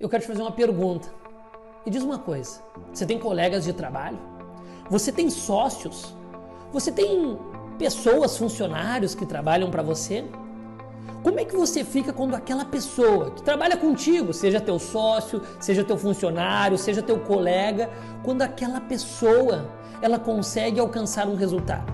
Eu quero te fazer uma pergunta. Me diz uma coisa: você tem colegas de trabalho? Você tem sócios? Você tem pessoas, funcionários que trabalham para você? Como é que você fica quando aquela pessoa que trabalha contigo, seja teu sócio, seja teu funcionário, seja teu colega, quando aquela pessoa ela consegue alcançar um resultado?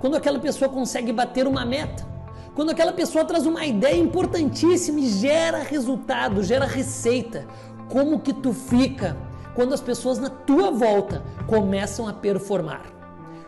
Quando aquela pessoa consegue bater uma meta? Quando aquela pessoa traz uma ideia importantíssima e gera resultado, gera receita, como que tu fica quando as pessoas na tua volta começam a performar?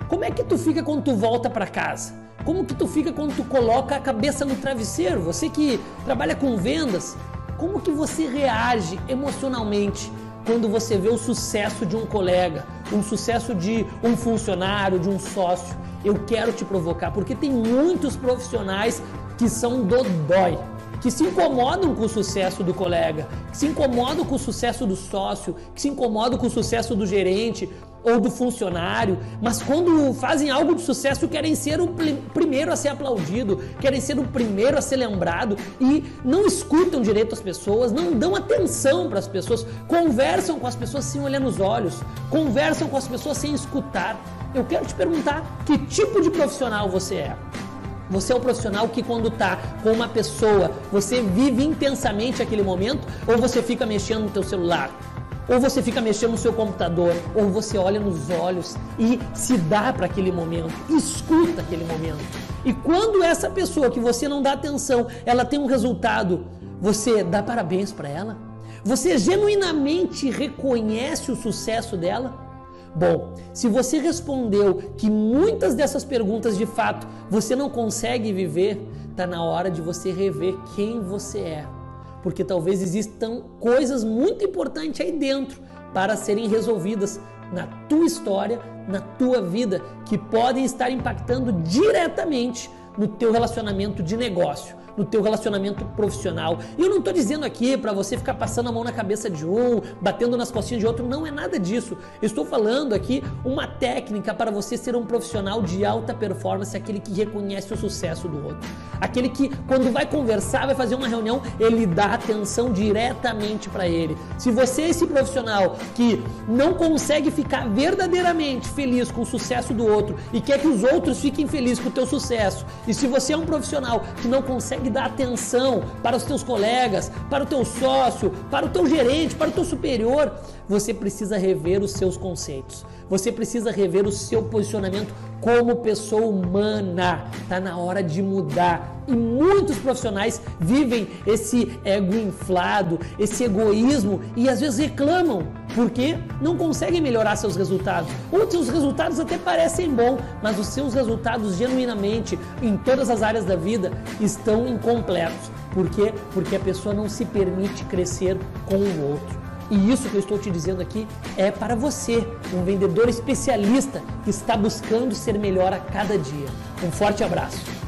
Como é que tu fica quando tu volta para casa? Como que tu fica quando tu coloca a cabeça no travesseiro? Você que trabalha com vendas, como que você reage emocionalmente quando você vê o sucesso de um colega, um sucesso de um funcionário, de um sócio? Eu quero te provocar, porque tem muitos profissionais que são dodói, que se incomodam com o sucesso do colega, que se incomodam com o sucesso do sócio, que se incomodam com o sucesso do gerente ou do funcionário, mas quando fazem algo de sucesso querem ser o primeiro a ser aplaudido, querem ser o primeiro a ser lembrado e não escutam direito as pessoas, não dão atenção para as pessoas, conversam com as pessoas sem olhar nos olhos, conversam com as pessoas sem escutar eu quero te perguntar que tipo de profissional você é. Você é o profissional que quando está com uma pessoa, você vive intensamente aquele momento ou você fica mexendo no teu celular? Ou você fica mexendo no seu computador, ou você olha nos olhos e se dá para aquele momento, escuta aquele momento. E quando essa pessoa que você não dá atenção, ela tem um resultado, você dá parabéns para ela? Você genuinamente reconhece o sucesso dela? Bom, se você respondeu que muitas dessas perguntas de fato você não consegue viver, está na hora de você rever quem você é. Porque talvez existam coisas muito importantes aí dentro para serem resolvidas na tua história, na tua vida, que podem estar impactando diretamente no teu relacionamento de negócio no teu relacionamento profissional. E eu não estou dizendo aqui para você ficar passando a mão na cabeça de um, batendo nas costinhas de outro, não é nada disso. Eu estou falando aqui uma técnica para você ser um profissional de alta performance, aquele que reconhece o sucesso do outro. Aquele que quando vai conversar, vai fazer uma reunião, ele dá atenção diretamente para ele. Se você é esse profissional que não consegue ficar verdadeiramente feliz com o sucesso do outro e quer que os outros fiquem felizes com o teu sucesso, e se você é um profissional que não consegue consegue dar atenção para os teus colegas, para o teu sócio, para o teu gerente, para o teu superior, você precisa rever os seus conceitos. Você precisa rever o seu posicionamento como pessoa humana. Está na hora de mudar. E muitos profissionais vivem esse ego inflado, esse egoísmo e às vezes reclamam porque não conseguem melhorar seus resultados. Ou seus resultados até parecem bons, mas os seus resultados genuinamente em todas as áreas da vida estão incompletos. Por quê? Porque a pessoa não se permite crescer com o outro. E isso que eu estou te dizendo aqui é para você, um vendedor especialista que está buscando ser melhor a cada dia. Um forte abraço.